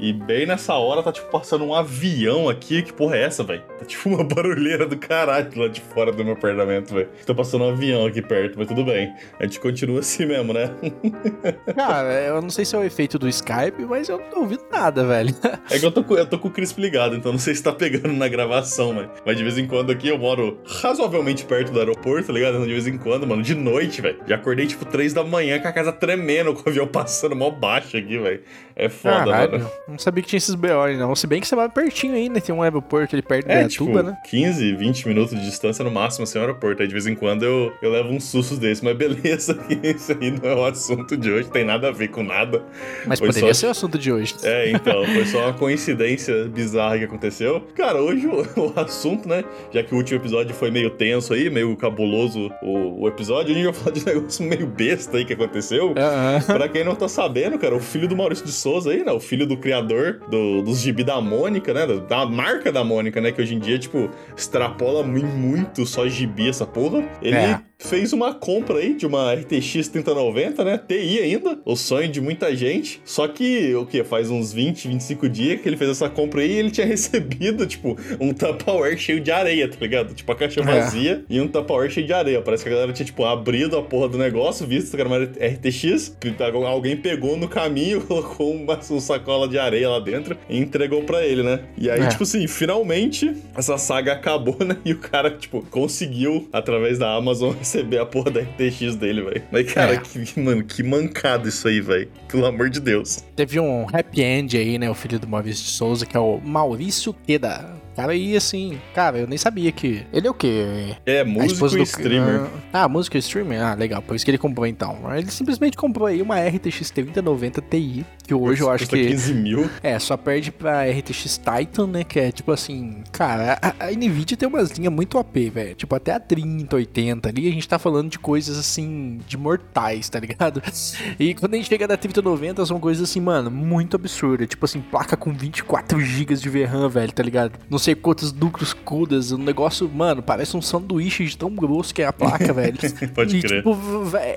E bem nessa hora tá, tipo, passando um avião aqui. Que porra é essa, velho? Tá tipo uma barulheira do caralho lá de fora do meu apartamento, velho. Tá passando um avião aqui perto, mas tudo bem. A gente continua assim mesmo, né? Cara, eu não sei se é o efeito do Skype, mas eu não tô ouvindo nada, velho. É que eu tô, com, eu tô com o crisp ligado, então não sei se tá pegando na gravação, velho. Mas de vez em quando aqui eu moro razoavelmente perto do aeroporto, tá ligado? De vez em quando, mano, de noite, velho. Já acordei tipo 3 da manhã com a casa tremendo, com o avião passando mal baixo aqui, velho. É foda, Caralho, mano. Não sabia que tinha esses BO aí, não. Se bem que você vai pertinho aí, né? Tem um aeroporto ali perto É, da tipo, Tuba, né? 15, 20 minutos de distância no máximo assim, ao aeroporto. Aí de vez em quando eu, eu levo uns sustos desses, mas beleza, isso aí não é o assunto de hoje, tem nada a ver com nada. Mas Foi poderia só- ser o assunto de hoje. É, então, foi só uma coincidência bizarra que aconteceu. Cara, hoje o, o assunto, né? Já que o último episódio foi meio tenso aí, meio cabuloso o, o episódio, a gente vai falar de um negócio meio besta aí que aconteceu. Aham. Pra quem não tá sabendo, cara, o filho do Maurício de Souza aí, né? O filho do criador do, dos gibi da Mônica, né? Da, marca da Mônica, né? Que hoje em dia, tipo, extrapola mu- muito só gibi essa porra. Ele É. fez uma compra aí de uma RTX 3090, né? TI ainda. O sonho de muita gente. Só que, o quê? Faz uns 20, 25 dias que ele fez essa compra aí e ele tinha recebido, tipo, um Tupperware cheio de areia, tá ligado? Tipo, a caixa É. vazia e um Tupperware cheio de areia. Parece que a galera tinha, tipo, abrido a porra do negócio, visto que era uma RTX, que alguém pegou no caminho, colocou uma, uma sacola de areia lá dentro e entregou pra ele, né? E aí, É. tipo assim, finalmente essa saga acabou, né? E o cara, tipo, conseguiu, através da Amazon, receber a porra da RTX dele, velho. Mas, cara, É. que, mano, que mancada isso aí, velho. Pelo amor de Deus. Teve um happy end aí, né? O filho do Maurício de Souza, que é o Maurício Queda. Cara, aí assim, cara, eu nem sabia que. Ele é o quê? É, A músico e do- streamer. Ah, músico e streamer? Ah, legal. Por isso que ele comprou então. Ele simplesmente comprou aí uma RTX 3090 Ti, que hoje eu acho Custa que. 15 mil. É, só perde pra RTX Titan, né? Que é tipo assim, cara, a, a Nvidia tem umas linhas muito OP, velho. Tipo, até a 30, 80 ali, a gente tá falando de coisas assim, de mortais, tá ligado? E quando a gente chega da 3090, são coisas assim, mano, muito absurdas. Tipo assim, placa com 24 GB de VRAM, velho, tá ligado? Não sei quantos núcleos CUDAs, um negócio, mano, parece um sanduíche de tão grosso que é a placa, velho. Pode E, crer. tipo,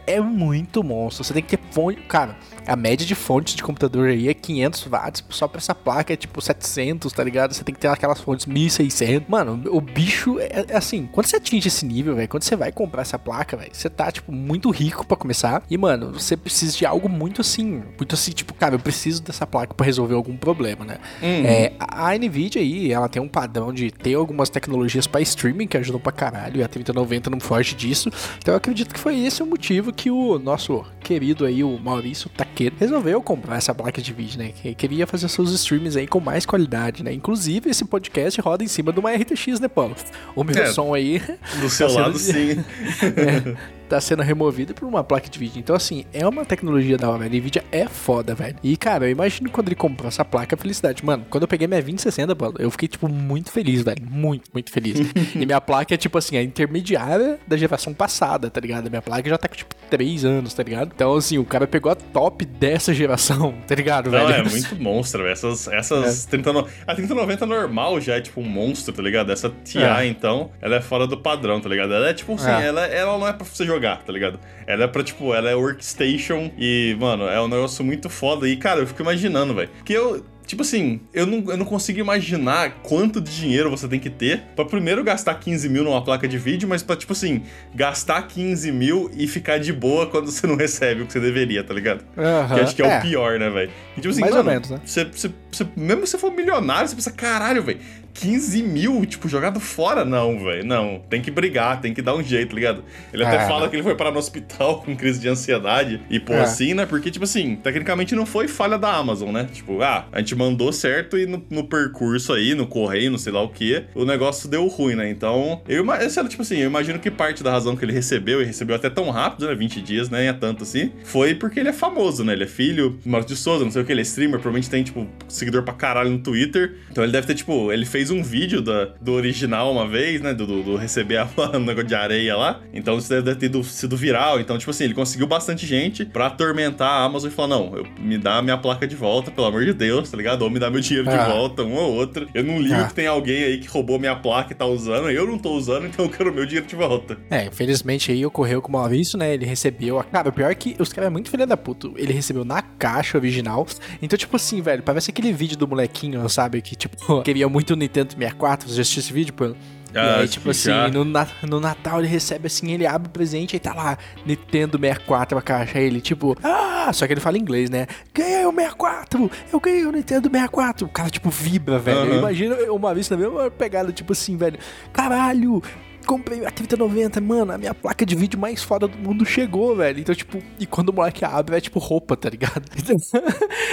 é muito monstro. Você tem que ter fonte. Cara, a média de fontes de computador aí é 500 watts. Só pra essa placa é tipo 700, tá ligado? Você tem que ter aquelas fontes 1600. Mano, o bicho é, é assim. Quando você atinge esse nível, velho, quando você vai comprar essa placa, velho, você tá, tipo, muito rico pra começar. E, mano, você precisa de algo muito assim. Muito assim, tipo, cara, eu preciso dessa placa pra resolver algum problema, né? Uhum. É, a Nvidia aí, ela tem um padrão de ter algumas tecnologias pra streaming que ajudam pra caralho, e a 3090 não foge disso. Então eu acredito que foi esse o motivo que o nosso querido aí, o Maurício Taqueiro, resolveu comprar essa placa de vídeo, né? Que queria fazer seus streams aí com mais qualidade, né? Inclusive, esse podcast roda em cima de uma RTX, né, Paulo? O meu É. som aí Do seu Tá sendo- lado, sim. é, tá sendo removido por uma placa de vídeo. Então, assim, é uma tecnologia da hora. A Nvidia é foda, velho. E, cara, eu imagino quando ele comprou essa placa, a felicidade. Mano, quando eu peguei minha 2060, Paulo, eu fiquei, tipo, muito feliz, velho. Muito, muito feliz. e minha placa é, tipo assim, a intermediária da geração passada, tá ligado? Minha placa já tá com, tipo, 3 anos, tá ligado? Então, assim, o cara pegou a top dessa geração, tá ligado, Não, velho? é muito monstro, velho. Essas, essas 30, a 3090 normal já é tipo um monstro, tá ligado? Essa TI, É. então, ela é fora do padrão, tá ligado? Ela é tipo assim, É. ela, ela não é pra você jogar, tá ligado? Ela é pra, tipo, ela é workstation e, mano, é um negócio muito foda. E, cara, eu fico imaginando, velho. Que eu. Tipo assim, eu não, eu não consigo imaginar quanto de dinheiro você tem que ter pra primeiro gastar 15 mil numa placa de vídeo, mas pra, tipo assim, gastar 15 mil e ficar de boa quando você não recebe o que você deveria, tá ligado? Aham. Que acho que é, o pior, né, velho? Tipo assim, Mais ou mano, menos, né? você, você, você- mesmo se você for milionário, você pensa, caralho, velho, 15 mil, tipo, jogado fora? Não, velho, não. Tem que brigar, tem que dar um jeito, tá ligado? Ele até Ah. fala que ele foi parar no hospital com crise de ansiedade e pô, É. assim, né? Porque, tipo assim, tecnicamente não foi falha da Amazon, né? Tipo, ah, a gente mandou certo e no, no percurso aí, no correio, não sei lá o que, o negócio deu ruim, né? Então, eu imagino, tipo assim, eu imagino que parte da razão que ele recebeu, e recebeu até tão rápido, né? 20 dias, né? É tanto assim, foi porque ele é famoso, né? Ele é filho, do Maurício de Souza, não sei o que, ele é streamer, provavelmente tem, tipo, seguidor pra caralho no Twitter. Então ele deve ter, tipo, ele fez fez um vídeo da, do original uma vez, né? Do, do, do receber a, o negócio de areia lá. Então isso deve ter sido viral. Então, tipo assim, ele conseguiu bastante gente pra atormentar a Amazon e falar: não, eu, me dá a minha placa de volta, pelo amor de Deus, tá ligado? Ou me dá meu dinheiro ah. de volta, um ou outro. Eu não ligo ah. que tem alguém aí que roubou minha placa e tá usando. Eu não tô usando, então eu quero meu dinheiro de volta. É, infelizmente aí ocorreu com o Maurício, né? Ele recebeu. A... Cara, o pior é que os caras é muito filha da puta. Ele recebeu na caixa original. Então, tipo assim, velho, parece aquele vídeo do molequinho, sabe? Que, tipo, queria muito Nintendo 64. Você já assistiu esse vídeo, pô? Ah, e aí, tipo assim, no, no, Natal ele recebe assim, ele abre o presente e tá lá, Nintendo 64 a caixa. Aí ele, tipo, ah, só que ele fala inglês, né? Ganhei o 64! Eu ganhei o Nintendo 64! O cara, tipo, vibra, velho. Uhum. Imagina uma vez na mesma pegada, tipo assim, velho. Caralho! Comprei a 3090, mano, a minha placa de vídeo mais foda do mundo chegou, velho. Então, tipo, e quando o moleque abre, é tipo roupa, tá ligado? Então,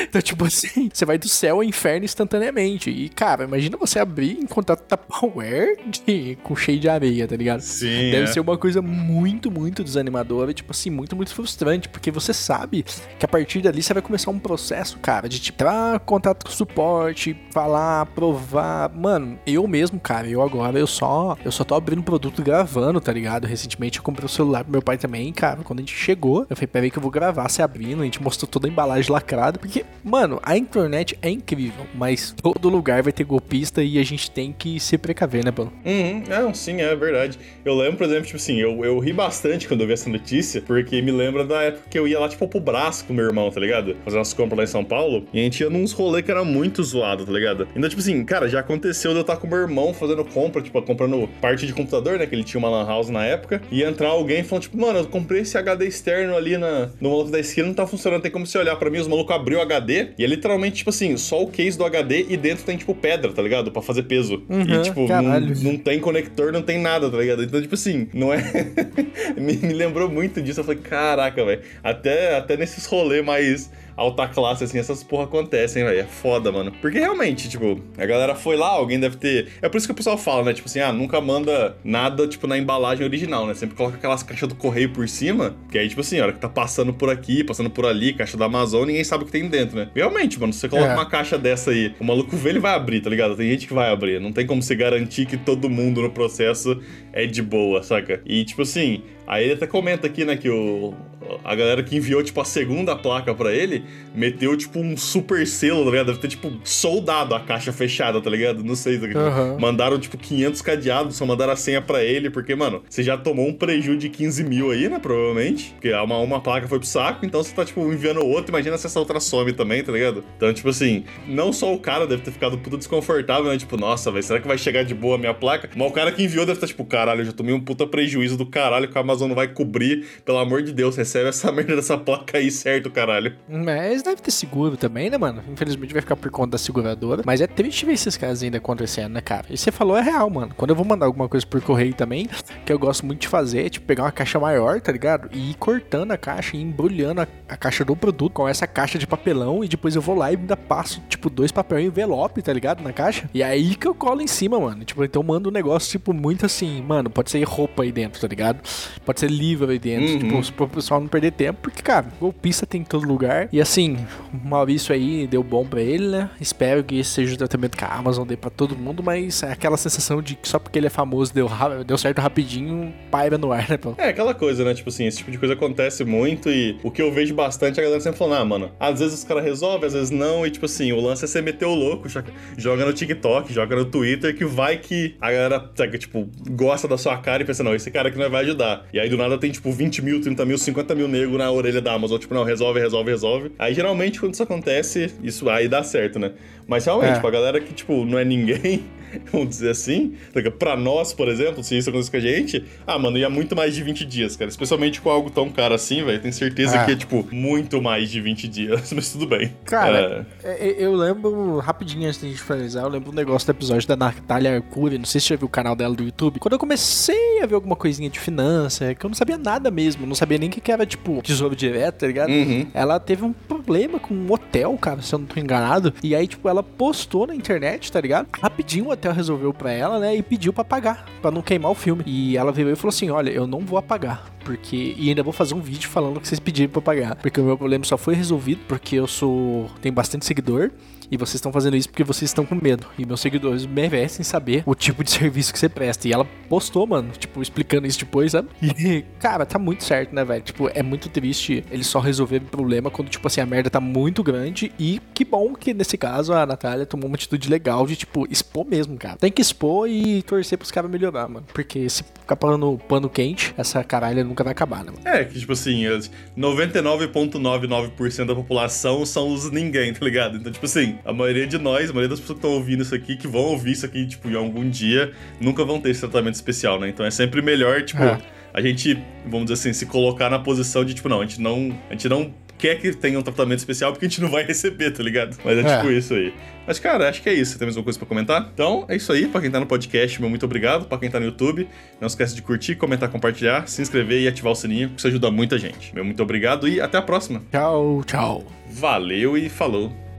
então, tipo assim, você vai do céu ao inferno instantaneamente. E, cara, imagina você abrir em contato Tupperware de, com cheio de areia, tá ligado? Sim. Deve é. ser uma coisa muito, muito desanimadora, tipo assim, muito, muito frustrante, porque você sabe que a partir dali você vai começar um processo, cara, de tipo, entrar contato com suporte, falar, provar. Mano, eu mesmo, cara, eu agora, eu só, eu só tô abrindo produto produto gravando, tá ligado? Recentemente eu comprei o um celular pro meu pai também, cara. Quando a gente chegou, eu falei, peraí que eu vou gravar se abrindo. A gente mostrou toda a embalagem lacrada. Porque, mano, a internet é incrível, mas todo lugar vai ter golpista e a gente tem que se precaver, né, Paulo? Uhum, não, sim, é verdade. Eu lembro, por exemplo, tipo assim, eu, eu ri bastante quando eu vi essa notícia, porque me lembra da época que eu ia lá, tipo, pro braço com meu irmão, tá ligado? Fazer umas compras lá em São Paulo. E a gente ia nos rolês que era muito zoado, tá ligado? Então, tipo assim, cara, já aconteceu de eu estar com meu irmão fazendo compra, tipo, comprando parte de computador computador, né? Que ele tinha uma lan house na época. E entrar alguém falando, tipo, mano, eu comprei esse HD externo ali na, no maluco da esquina, não tá funcionando. Tem como você olhar para mim, os malucos abriu o HD e é literalmente, tipo assim, só o case do HD e dentro tem, tipo, pedra, tá ligado? Pra fazer peso. Uhum, e, tipo, não, não, tem conector, não tem nada, tá ligado? Então, tipo assim, não é. me, me lembrou muito disso. Eu falei, caraca, velho. Até, até nesses rolês mais alta classe, assim, essas porra acontecem, velho. É foda, mano. Porque realmente, tipo, a galera foi lá, alguém deve ter. É por isso que o pessoal fala, né? Tipo assim, ah, nunca manda nada, tipo, na embalagem original, né? Sempre coloca aquelas caixas do correio por cima, que aí, tipo assim, a hora que tá passando por aqui, passando por ali, caixa da Amazon, ninguém sabe o que tem dentro, né? Realmente, mano, se você coloca é. uma caixa dessa aí, o maluco vê, ele vai abrir, tá ligado? Tem gente que vai abrir. Não tem como você garantir que todo mundo no processo é de boa, saca? E, tipo assim, Aí ele até comenta aqui, né, que o, a galera que enviou, tipo, a segunda placa para ele, meteu, tipo, um super selo, tá ligado? Deve ter, tipo, soldado a caixa fechada, tá ligado? Não sei. Tá uhum. Mandaram, tipo, 500 cadeados, só mandaram a senha pra ele, porque, mano, você já tomou um prejuízo de 15 mil aí, né, provavelmente. Porque uma, uma placa foi pro saco, então você tá, tipo, enviando outra, imagina se essa outra some também, tá ligado? Então, tipo assim, não só o cara deve ter ficado puta desconfortável, né? Tipo, nossa, velho, será que vai chegar de boa a minha placa? Mas o cara que enviou deve estar, tá, tipo, caralho, eu já tomei um puta prejuízo do caralho com a Amazon não vai cobrir. Pelo amor de Deus, recebe essa merda dessa placa aí, certo, caralho. Mas deve ter seguro também, né, mano? Infelizmente vai ficar por conta da seguradora. Mas é triste ver esses casos ainda acontecendo, né, cara? E você falou é real, mano. Quando eu vou mandar alguma coisa por correio também, que eu gosto muito de fazer, é tipo pegar uma caixa maior, tá ligado? E ir cortando a caixa e embrulhando a, a caixa do produto com essa caixa de papelão. E depois eu vou lá e ainda passo, tipo, dois papel envelope, tá ligado? Na caixa. E aí que eu colo em cima, mano. Tipo, então eu mando um negócio, tipo, muito assim, mano, pode ser roupa aí dentro, tá ligado? Pode ser livro aí dentro, uhum. tipo, pro pessoal não perder tempo, porque, cara, golpista tem em todo lugar. E assim, o Maurício aí deu bom pra ele, né? Espero que esse seja o tratamento que a Amazon dê pra todo mundo, mas é aquela sensação de que só porque ele é famoso deu, deu certo rapidinho, paira no ar, né, pô? É, aquela coisa, né? Tipo assim, esse tipo de coisa acontece muito e o que eu vejo bastante é a galera sempre falando, ah, mano, às vezes os caras resolvem, às vezes não, e tipo assim, o lance é você meter o louco, joga no TikTok, joga no Twitter, que vai que a galera, tipo, gosta da sua cara e pensa, não, esse cara aqui não vai ajudar. E aí do nada tem, tipo, 20 mil, 30 mil, 50 mil negros na orelha da Amazon, tipo, não, resolve, resolve, resolve. Aí geralmente quando isso acontece, isso aí dá certo, né? Mas realmente, é. tipo, a galera que, tipo, não é ninguém, vamos dizer assim. Pra nós, por exemplo, se isso acontece com a gente, ah, mano, ia muito mais de 20 dias, cara. Especialmente com algo tão caro assim, velho. Tenho certeza é. que é, tipo, muito mais de 20 dias, mas tudo bem. Cara, é... é eu lembro, rapidinho antes de a gente finalizar, eu lembro um negócio do episódio da Natália Arcuri, não sei se você já viu o canal dela do YouTube. Quando eu comecei a ver alguma coisinha de finança, que eu não sabia nada mesmo, não sabia nem o que era, tipo, tesouro direto, tá ligado? Uhum. Ela teve um problema com um hotel, cara, se eu não tô enganado. E aí, tipo, ela postou na internet, tá ligado? Rapidinho o hotel resolveu pra ela, né? E pediu pra pagar, pra não queimar o filme. E ela veio e falou assim: Olha, eu não vou apagar porque. E ainda vou fazer um vídeo falando que vocês pediram pra pagar. Porque o meu problema só foi resolvido porque eu sou. tenho bastante seguidor. E vocês estão fazendo isso porque vocês estão com medo. E meus seguidores merecem saber o tipo de serviço que você presta. E ela postou, mano, tipo, explicando isso depois, sabe? E, cara, tá muito certo, né, velho? Tipo, é muito triste ele só resolver o problema quando, tipo assim, a merda tá muito grande. E que bom que nesse caso a Natália tomou uma atitude legal de, tipo, expor mesmo, cara. Tem que expor e torcer pros caras melhorar, mano. Porque se ficar pano, pano quente, essa caralho nunca vai acabar, né, mano? É, que tipo assim, 99,99% da população são os ninguém, tá ligado? Então, tipo assim, a maioria de nós, a maioria das pessoas que estão ouvindo isso aqui, que vão ouvir isso aqui, tipo, em algum dia, nunca vão ter esse tratamento especial, né? Então é sempre melhor, tipo, É. a gente, vamos dizer assim, se colocar na posição de, tipo, não, a gente não. A gente não quer que tenha um tratamento especial porque a gente não vai receber, tá ligado? Mas é, É. tipo isso aí. Mas, cara, acho que é isso. Tem mais alguma coisa pra comentar? Então, é isso aí. Pra quem tá no podcast, meu muito obrigado. Pra quem tá no YouTube, não esquece de curtir, comentar, compartilhar, se inscrever e ativar o sininho, que isso ajuda muita gente. Meu muito obrigado e até a próxima. Tchau, tchau. Valeu e falou.